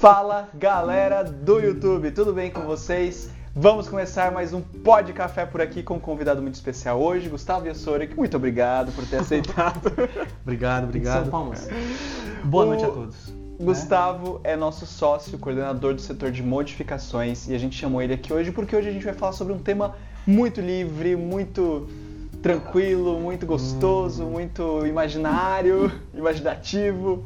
Fala galera do YouTube, tudo bem com vocês? Vamos começar mais um Pod Café por aqui com um convidado muito especial hoje, Gustavo Yassori, muito obrigado por ter aceitado. obrigado, obrigado. Palmas. Boa o... noite a todos. Gustavo é nosso sócio, coordenador do setor de modificações, e a gente chamou ele aqui hoje porque hoje a gente vai falar sobre um tema muito livre, muito tranquilo, muito gostoso, hum. muito imaginário, imaginativo.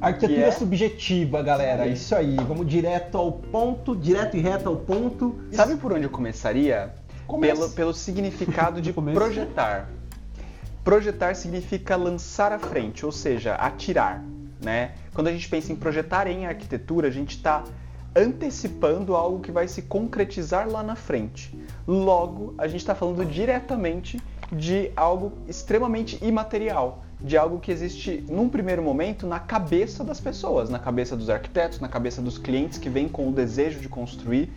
Arquitetura é... subjetiva, galera. Isso aí. Vamos direto ao ponto, direto e reto ao ponto. Sabe por onde eu começaria? Pelo, pelo significado de projetar. Projetar significa lançar à frente, ou seja, atirar. Né? Quando a gente pensa em projetar em arquitetura, a gente está antecipando algo que vai se concretizar lá na frente. Logo, a gente está falando diretamente de algo extremamente imaterial de algo que existe num primeiro momento na cabeça das pessoas, na cabeça dos arquitetos, na cabeça dos clientes que vêm com o desejo de construir,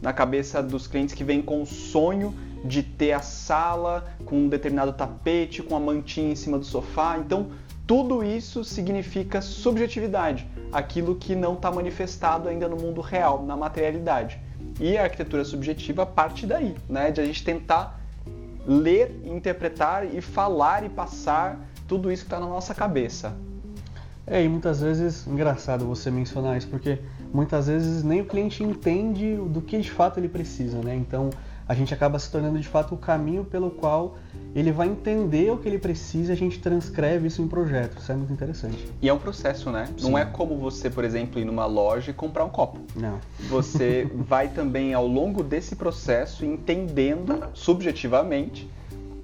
na cabeça dos clientes que vêm com o sonho de ter a sala com um determinado tapete, com a mantinha em cima do sofá. Então, tudo isso significa subjetividade, aquilo que não está manifestado ainda no mundo real, na materialidade. E a arquitetura subjetiva parte daí, né? De a gente tentar ler, interpretar e falar e passar tudo isso que está na nossa cabeça. É, e muitas vezes, engraçado você mencionar isso, porque muitas vezes nem o cliente entende do que de fato ele precisa, né? Então a gente acaba se tornando de fato o caminho pelo qual ele vai entender o que ele precisa e a gente transcreve isso em projeto. Isso é muito interessante. E é um processo, né? Sim. Não é como você, por exemplo, ir numa loja e comprar um copo. Não. Você vai também ao longo desse processo entendendo subjetivamente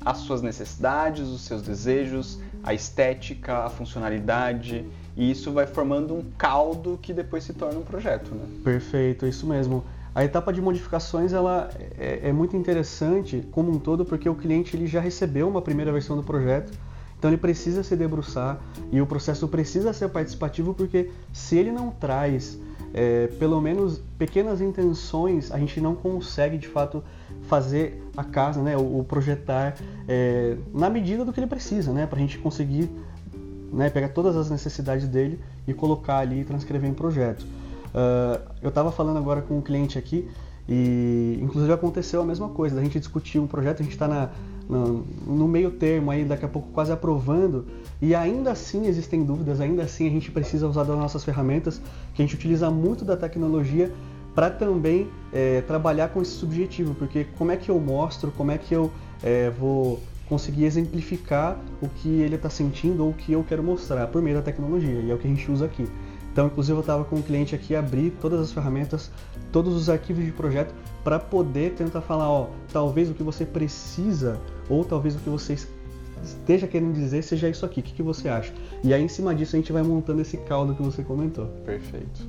as suas necessidades, os seus desejos, a estética, a funcionalidade, e isso vai formando um caldo que depois se torna um projeto. Né? Perfeito, isso mesmo. A etapa de modificações ela é, é, muito interessante como um todo porque o cliente ele já recebeu uma primeira versão do projeto, então ele precisa se debruçar e o processo precisa ser participativo porque se ele não traz é, pelo menos pequenas intenções, a gente não consegue de fato fazer a casa, né, o, projetar é, na medida do que ele precisa, né, para a gente conseguir né, pegar todas as necessidades dele e colocar ali e transcrever em projeto. Uh, eu estava falando agora com um cliente aqui e inclusive aconteceu a mesma coisa, a gente discutiu um projeto, a gente está no, no meio termo aí, daqui a pouco quase aprovando, e ainda assim existem dúvidas, ainda assim a gente precisa usar das nossas ferramentas, que a gente utiliza muito da tecnologia para também é, trabalhar com esse subjetivo, porque como é que eu mostro, como é que eu é, vou conseguir exemplificar o que ele está sentindo ou o que eu quero mostrar por meio da tecnologia, e é o que a gente usa aqui. Então, inclusive, eu estava com um cliente aqui abrir todas as ferramentas, todos os arquivos de projeto para poder tentar falar, ó, talvez o que você precisa ou talvez o que você esteja querendo dizer seja isso aqui. O que, que você acha? E aí, em cima disso, a gente vai montando esse caldo que você comentou. Perfeito.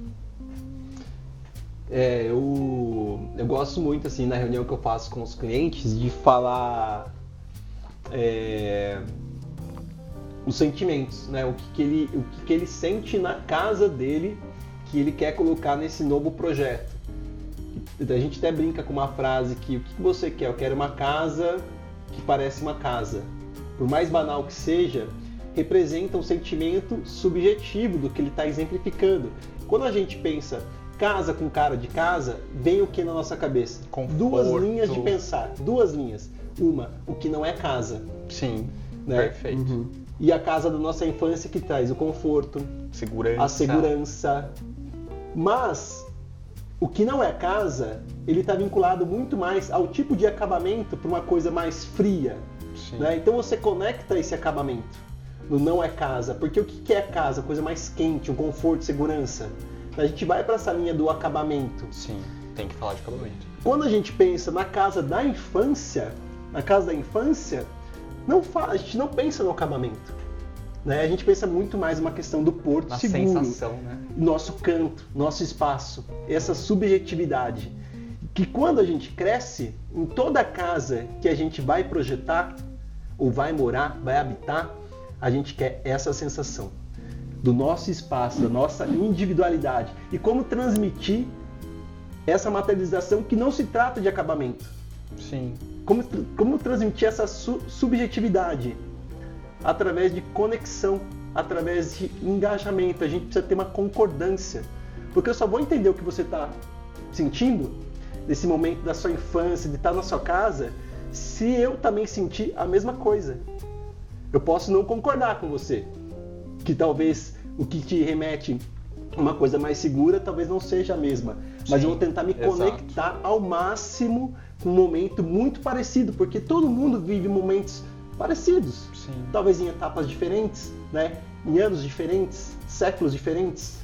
É, eu, eu gosto muito, assim, na reunião que eu faço com os clientes, de falar é, os sentimentos, né? O que, que ele, o que, que ele sente na casa dele que ele quer colocar nesse novo projeto. A gente até brinca com uma frase que o que você quer? Eu quero uma casa que parece uma casa. Por mais banal que seja, representa um sentimento subjetivo do que ele está exemplificando. Quando a gente pensa casa com cara de casa, vem o que na nossa cabeça? Conforto. Duas linhas de pensar, duas linhas. Uma, o que não é casa. Sim, né? perfeito. Uhum. E a casa da nossa infância que traz o conforto, segurança. a segurança. Mas o que não é casa, ele está vinculado muito mais ao tipo de acabamento para uma coisa mais fria. Né? Então você conecta esse acabamento no não é casa, porque o que é casa? Coisa mais quente, um conforto, segurança a gente vai para essa linha do acabamento. Sim, tem que falar de acabamento. Quando a gente pensa na casa da infância, na casa da infância, não fala, a gente não pensa no acabamento. Né? A gente pensa muito mais uma questão do porto na seguro, sensação, né? nosso canto, nosso espaço, essa subjetividade. Que quando a gente cresce, em toda casa que a gente vai projetar, ou vai morar, vai habitar, a gente quer essa sensação do nosso espaço, da nossa individualidade e como transmitir essa materialização que não se trata de acabamento. Sim. como, como transmitir essa su subjetividade? Através de conexão, através de engajamento. A gente precisa ter uma concordância. Porque eu só vou entender o que você está sentindo nesse momento da sua infância, de estar na sua casa, se eu também sentir a mesma coisa. Eu posso não concordar com você, que talvez o que te remete uma coisa mais segura talvez não seja a mesma, mas Sim, eu vou tentar me exato. conectar ao máximo com um momento muito parecido, porque todo mundo vive momentos parecidos, Sim. talvez em etapas diferentes, né? Em anos diferentes, séculos diferentes,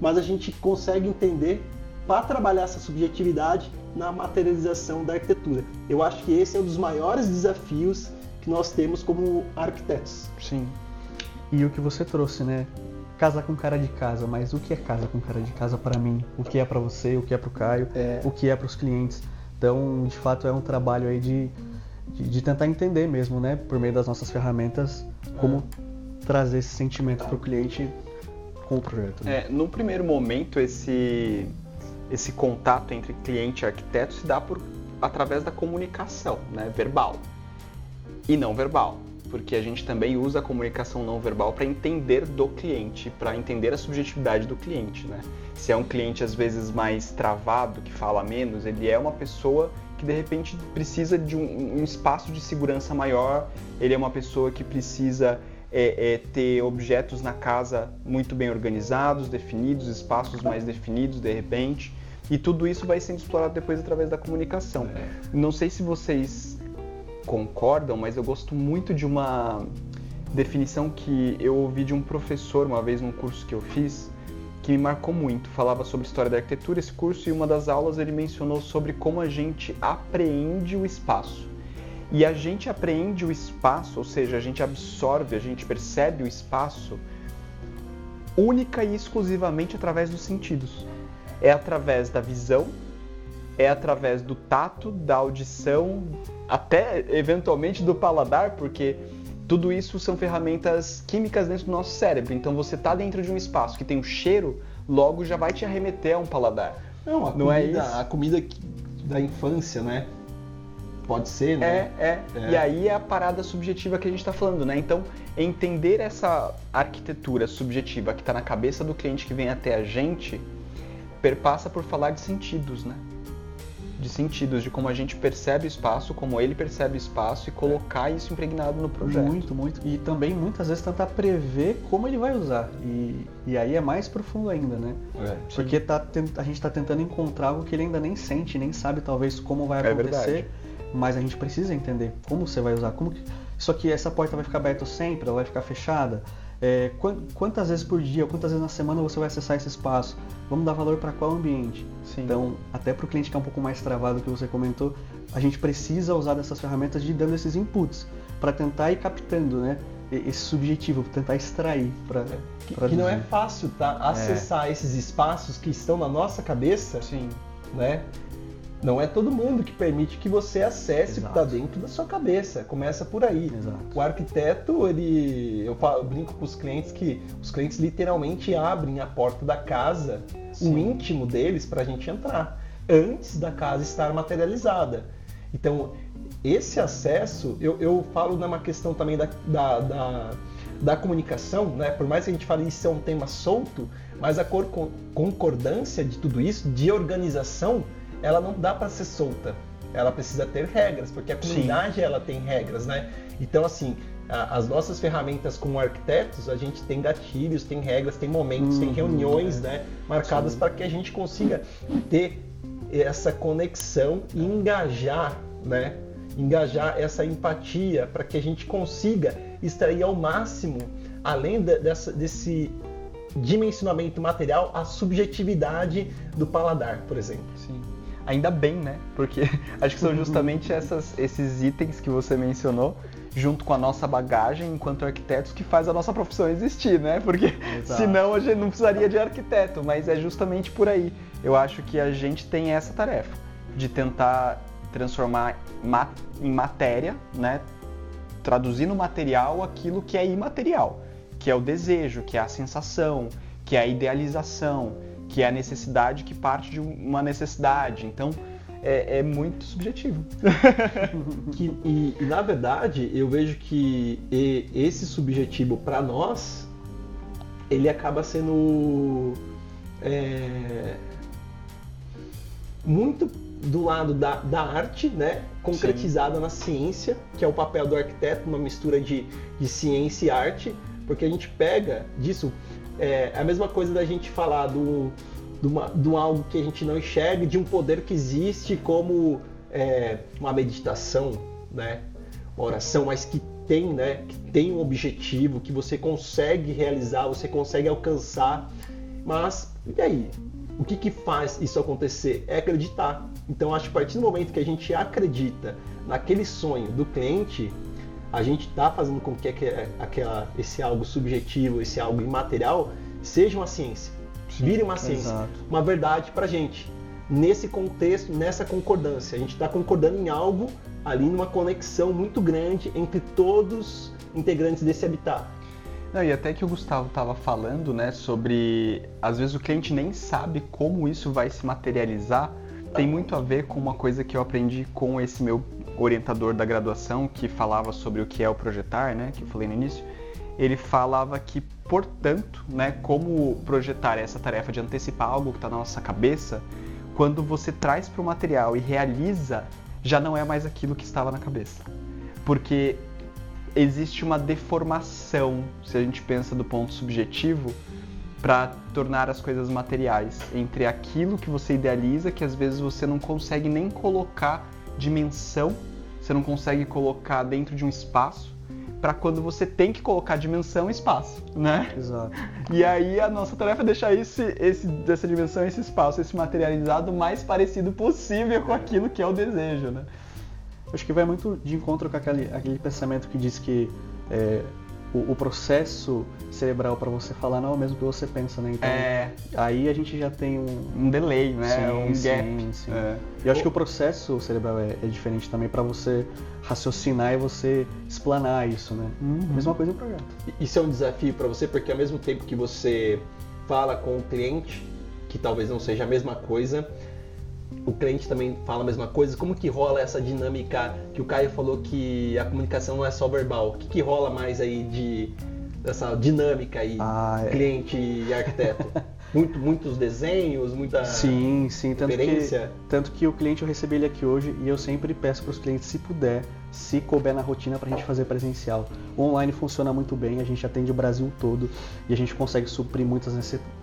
mas a gente consegue entender para trabalhar essa subjetividade na materialização da arquitetura. Eu acho que esse é um dos maiores desafios que nós temos como arquitetos. Sim. E o que você trouxe, né? Casa com cara de casa, mas o que é casa com cara de casa para mim? O que é para você? O que é para o Caio? É. O que é para os clientes? Então, de fato, é um trabalho aí de, de, de, tentar entender mesmo, né? Por meio das nossas ferramentas, como é. trazer esse sentimento para o cliente com o projeto. Né? É, no primeiro momento, esse esse contato entre cliente e arquiteto se dá por, através da comunicação, né, verbal e não verbal, porque a gente também usa a comunicação não verbal para entender do cliente, para entender a subjetividade do cliente, né? Se é um cliente às vezes mais travado, que fala menos, ele é uma pessoa que de repente precisa de um, um espaço de segurança maior, ele é uma pessoa que precisa é, é, ter objetos na casa muito bem organizados, definidos, espaços mais definidos de repente. E tudo isso vai sendo explorado depois através da comunicação. É. Não sei se vocês concordam, mas eu gosto muito de uma definição que eu ouvi de um professor uma vez num curso que eu fiz, que me marcou muito. Falava sobre história da arquitetura esse curso e uma das aulas ele mencionou sobre como a gente apreende o espaço. E a gente apreende o espaço, ou seja, a gente absorve, a gente percebe o espaço única e exclusivamente através dos sentidos é através da visão, é através do tato, da audição, até eventualmente do paladar, porque tudo isso são ferramentas químicas dentro do nosso cérebro. Então você está dentro de um espaço que tem um cheiro, logo já vai te arremeter a um paladar. Não, a Não comida, é isso? a comida da infância, né? Pode ser, né? É, é, é. E aí é a parada subjetiva que a gente está falando, né? Então, entender essa arquitetura subjetiva que está na cabeça do cliente que vem até a gente perpassa por falar de sentidos, né? De sentidos, de como a gente percebe o espaço, como ele percebe o espaço e colocar isso impregnado no projeto. Muito, muito. E também muitas vezes tentar prever como ele vai usar. E, e aí é mais profundo ainda, né? É, Porque tá, a gente está tentando encontrar algo que ele ainda nem sente, nem sabe talvez como vai é acontecer. É mas a gente precisa entender como você vai usar, como que. Isso aqui, essa porta vai ficar aberta sempre, ela vai ficar fechada é, quantas vezes por dia, quantas vezes na semana você vai acessar esse espaço? Vamos dar valor para qual ambiente? Sim. Então, até para o cliente que é um pouco mais travado que você comentou, a gente precisa usar dessas ferramentas de dando esses inputs para tentar ir captando, né? Esse subjetivo, tentar extrair para. É, que, que não é fácil, tá? Acessar é. esses espaços que estão na nossa cabeça, Sim. né? Não é todo mundo que permite que você acesse o que está dentro da sua cabeça. Começa por aí. Exato. O arquiteto, ele, eu, falo, eu brinco com os clientes que os clientes literalmente abrem a porta da casa, Sim. o íntimo deles, para a gente entrar, antes da casa estar materializada. Então, esse acesso, eu, eu falo numa questão também da, da, da, da comunicação, né? por mais que a gente fale isso é um tema solto, mas a concordância de tudo isso, de organização, ela não dá para ser solta. Ela precisa ter regras, porque a comunidade Sim. ela tem regras, né? Então assim, a, as nossas ferramentas como arquitetos, a gente tem gatilhos, tem regras, tem momentos, uhum, tem reuniões, é. né, marcadas para que a gente consiga ter essa conexão e engajar, né? Engajar essa empatia para que a gente consiga extrair ao máximo, além de, dessa, desse dimensionamento material, a subjetividade do paladar, por exemplo. Sim. Ainda bem, né? Porque acho que são justamente essas, esses itens que você mencionou, junto com a nossa bagagem enquanto arquitetos, que faz a nossa profissão existir, né? Porque Exato. senão a gente não precisaria de arquiteto, mas é justamente por aí. Eu acho que a gente tem essa tarefa de tentar transformar em matéria, né? Traduzir no material aquilo que é imaterial, que é o desejo, que é a sensação, que é a idealização que é a necessidade que parte de uma necessidade. Então, é, é muito subjetivo. que, e, na verdade, eu vejo que esse subjetivo para nós, ele acaba sendo é, muito do lado da, da arte, né? Concretizada Sim. na ciência, que é o papel do arquiteto, uma mistura de, de ciência e arte, porque a gente pega disso. É, é a mesma coisa da gente falar do, do, do algo que a gente não enxerga, de um poder que existe como é, uma meditação, né? Uma oração, mas que tem, né? Que tem um objetivo, que você consegue realizar, você consegue alcançar. Mas, e aí? O que, que faz isso acontecer? É acreditar. Então, acho que a partir do momento que a gente acredita naquele sonho do cliente, a gente está fazendo com que aquela, esse algo subjetivo, esse algo imaterial, seja uma ciência. Sim, vire uma ciência, exato. uma verdade para a gente. Nesse contexto, nessa concordância. A gente está concordando em algo ali, numa conexão muito grande entre todos integrantes desse habitat. Não, e até que o Gustavo estava falando, né, sobre às vezes o cliente nem sabe como isso vai se materializar. Tem muito a ver com uma coisa que eu aprendi com esse meu orientador da graduação, que falava sobre o que é o projetar, né, que eu falei no início. Ele falava que, portanto, né, como projetar essa tarefa de antecipar algo que está na nossa cabeça, quando você traz para o material e realiza, já não é mais aquilo que estava na cabeça. Porque existe uma deformação, se a gente pensa do ponto subjetivo, para tornar as coisas materiais, entre aquilo que você idealiza, que às vezes você não consegue nem colocar dimensão, você não consegue colocar dentro de um espaço, para quando você tem que colocar dimensão e espaço, né? Exato. E aí a nossa tarefa é deixar esse, esse, essa dimensão, esse espaço, esse materializado o mais parecido possível com aquilo que é o desejo, né? acho que vai muito de encontro com aquele, aquele pensamento que diz que é, o, o, processo cerebral para você falar não é o mesmo que você pensa, né? Então, é... aí a gente já tem um, um delay, né? Sim, um sim, gap. Sim. É. E eu acho que o processo cerebral é, é diferente também para você raciocinar e você explanar isso, né? Uhum. Mesma coisa em projeto. Isso é um desafio para você porque ao mesmo tempo que você fala com o cliente, que talvez não seja a mesma coisa, o cliente também fala a mesma coisa? Como que rola essa dinâmica que o Caio falou que a comunicação não é só verbal? O que, que rola mais aí de dessa dinâmica aí, ah, é. cliente e arquiteto? Muito, muitos desenhos, muita sim, sim, tanto que, tanto que o cliente eu recebi ele aqui hoje e eu sempre peço para os clientes, se puder, se couber na rotina para a gente fazer presencial. O online funciona muito bem, a gente atende o Brasil todo e a gente consegue suprir muitas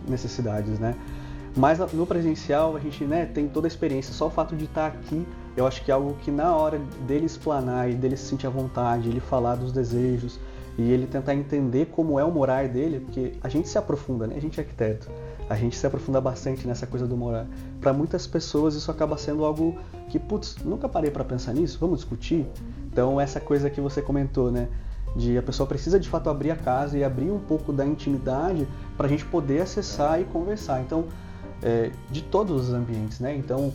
necessidades, né? Mas no presencial a gente né, tem toda a experiência, só o fato de estar aqui, eu acho que é algo que na hora dele explanar e dele se sentir à vontade, ele falar dos desejos e ele tentar entender como é o morar dele, porque a gente se aprofunda, né? A gente é arquiteto, a gente se aprofunda bastante nessa coisa do morar. Para muitas pessoas isso acaba sendo algo que, putz, nunca parei para pensar nisso, vamos discutir? Então essa coisa que você comentou, né? de a pessoa precisa de fato abrir a casa e abrir um pouco da intimidade para a gente poder acessar e conversar. Então, é, de todos os ambientes, né? Então,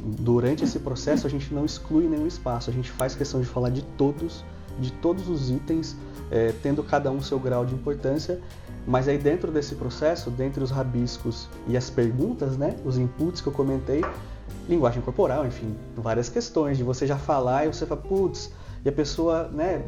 durante esse processo a gente não exclui nenhum espaço, a gente faz questão de falar de todos, de todos os itens, é, tendo cada um seu grau de importância. Mas aí dentro desse processo, dentre os rabiscos e as perguntas, né, os inputs que eu comentei, linguagem corporal, enfim, várias questões de você já falar e você fala, putz, e a pessoa né,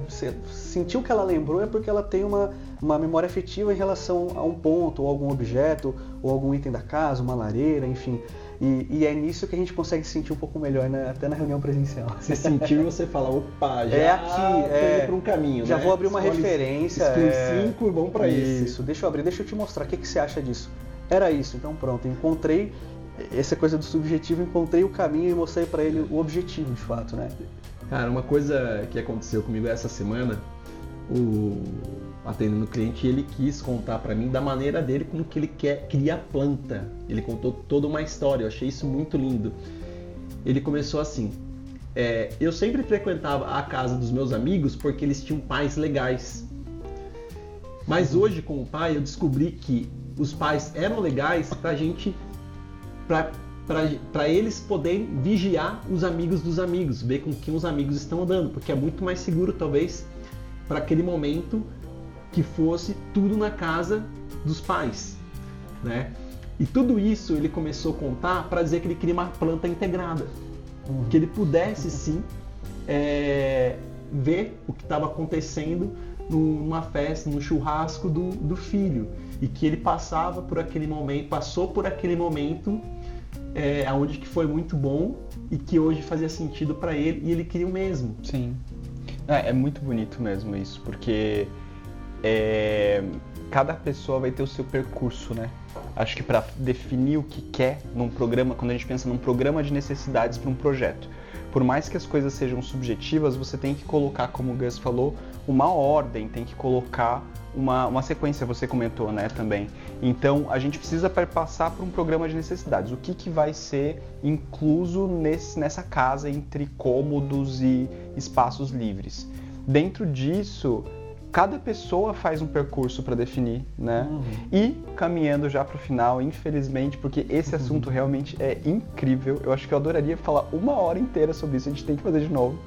sentiu que ela lembrou é porque ela tem uma, uma memória afetiva em relação a um ponto, ou algum objeto, ou algum item da casa, uma lareira, enfim. E, e é nisso que a gente consegue sentir um pouco melhor, né? até na reunião presencial. Você sentiu e você fala, opa, já é aqui, é, para um caminho, Já né? vou abrir uma Escolhe referência. É... cinco e vamos para isso. Isso, deixa eu abrir, deixa eu te mostrar, o que, que você acha disso? Era isso, então pronto, encontrei essa coisa do subjetivo, encontrei o caminho e mostrei para ele o objetivo, de fato, né? Cara, uma coisa que aconteceu comigo essa semana, o atendendo o cliente, ele quis contar para mim da maneira dele como que ele quer criar planta. Ele contou toda uma história, eu achei isso muito lindo. Ele começou assim: é, eu sempre frequentava a casa dos meus amigos porque eles tinham pais legais. Mas hoje, com o pai, eu descobri que os pais eram legais pra gente, pra para eles poderem vigiar os amigos dos amigos, ver com quem os amigos estão andando, porque é muito mais seguro, talvez, para aquele momento que fosse tudo na casa dos pais, né? E tudo isso ele começou a contar para dizer que ele queria uma planta integrada. Uhum. Que ele pudesse sim é, ver o que estava acontecendo numa festa, no churrasco do, do filho. E que ele passava por aquele momento, passou por aquele momento é, onde que foi muito bom e que hoje fazia sentido para ele e ele queria o mesmo. Sim. É, é muito bonito mesmo isso, porque é, cada pessoa vai ter o seu percurso, né? Acho que para definir o que quer num programa, quando a gente pensa num programa de necessidades para um projeto, por mais que as coisas sejam subjetivas, você tem que colocar, como o Gus falou, uma ordem, tem que colocar uma, uma sequência, você comentou, né, também. Então, a gente precisa passar por um programa de necessidades. O que, que vai ser incluso nesse, nessa casa entre cômodos e espaços livres? Dentro disso, cada pessoa faz um percurso para definir, né? Uhum. E caminhando já para o final, infelizmente, porque esse uhum. assunto realmente é incrível. Eu acho que eu adoraria falar uma hora inteira sobre isso. A gente tem que fazer de novo.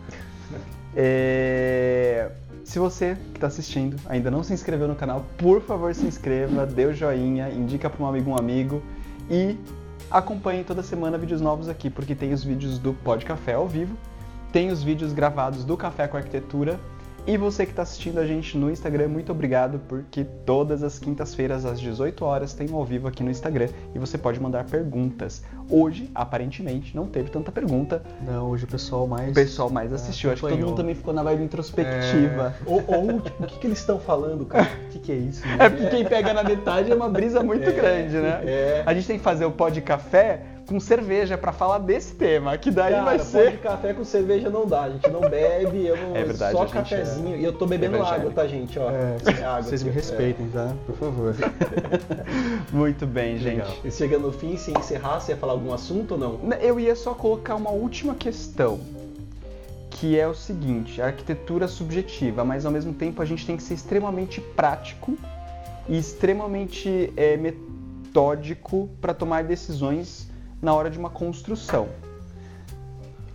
É... Se você que está assistindo ainda não se inscreveu no canal, por favor se inscreva, dê o joinha, indica para um amigo um amigo e acompanhe toda semana vídeos novos aqui, porque tem os vídeos do Pod Café ao vivo, tem os vídeos gravados do Café com Arquitetura e você que está assistindo a gente no Instagram, muito obrigado, porque todas as quintas-feiras às 18 horas tem um ao vivo aqui no Instagram e você pode mandar perguntas. Hoje, aparentemente, não teve tanta pergunta. Não, hoje o pessoal mais. O pessoal mais assistiu. É, Acho que todo mundo também ficou na vibe introspectiva. É... Ou, ou tipo, o que, que eles estão falando, cara? O que, que é isso? Né? É porque quem pega na metade é uma brisa muito é, grande, né? É. A gente tem que fazer o pó de café com cerveja para falar desse tema, que daí Cara, vai ser. de café com cerveja não dá, a gente não bebe, eu não. É verdade, só é cafezinho. É... E eu tô bebendo água, tá, gente? Ó, é, é água, vocês me respeitem, tá? Por favor. Muito bem, gente. Legal. E chegando no fim, se encerrar, você ia falar algum assunto ou não? Eu ia só colocar uma última questão. Que é o seguinte, a arquitetura subjetiva, mas ao mesmo tempo a gente tem que ser extremamente prático e extremamente é, metódico para tomar decisões na hora de uma construção.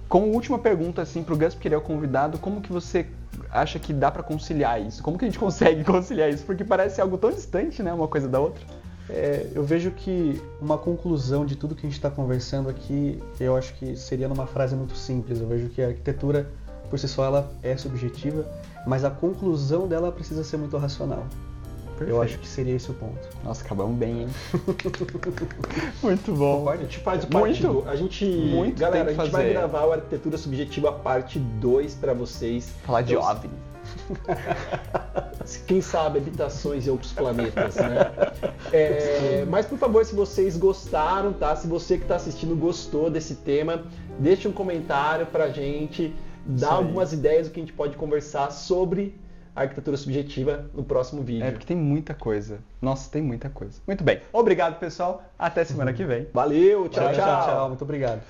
Como última pergunta assim para o Gus, porque ele é o convidado, como que você acha que dá para conciliar isso? Como que a gente consegue conciliar isso? Porque parece algo tão distante, né, uma coisa da outra. É, eu vejo que uma conclusão de tudo que a gente está conversando aqui, eu acho que seria numa frase muito simples. Eu vejo que a arquitetura, por si só, ela é subjetiva, mas a conclusão dela precisa ser muito racional. Perfeito. Eu acho que seria esse o ponto. Nossa, acabamos bem, hein? muito bom. A gente faz o parte muito, do, A gente. Muito galera, a gente fazer. vai gravar o Arquitetura Subjetiva parte 2 para vocês. Falar de OVNI. Quem sabe habitações em outros planetas, né? É, mas por favor, se vocês gostaram, tá? Se você que está assistindo gostou desse tema, deixe um comentário pra gente, dá algumas ideias do que a gente pode conversar sobre arquitetura subjetiva no próximo vídeo. É, porque tem muita coisa. Nossa, tem muita coisa. Muito bem. Obrigado, pessoal. Até semana que vem. Valeu, tchau, tchau. tchau, tchau. Muito obrigado.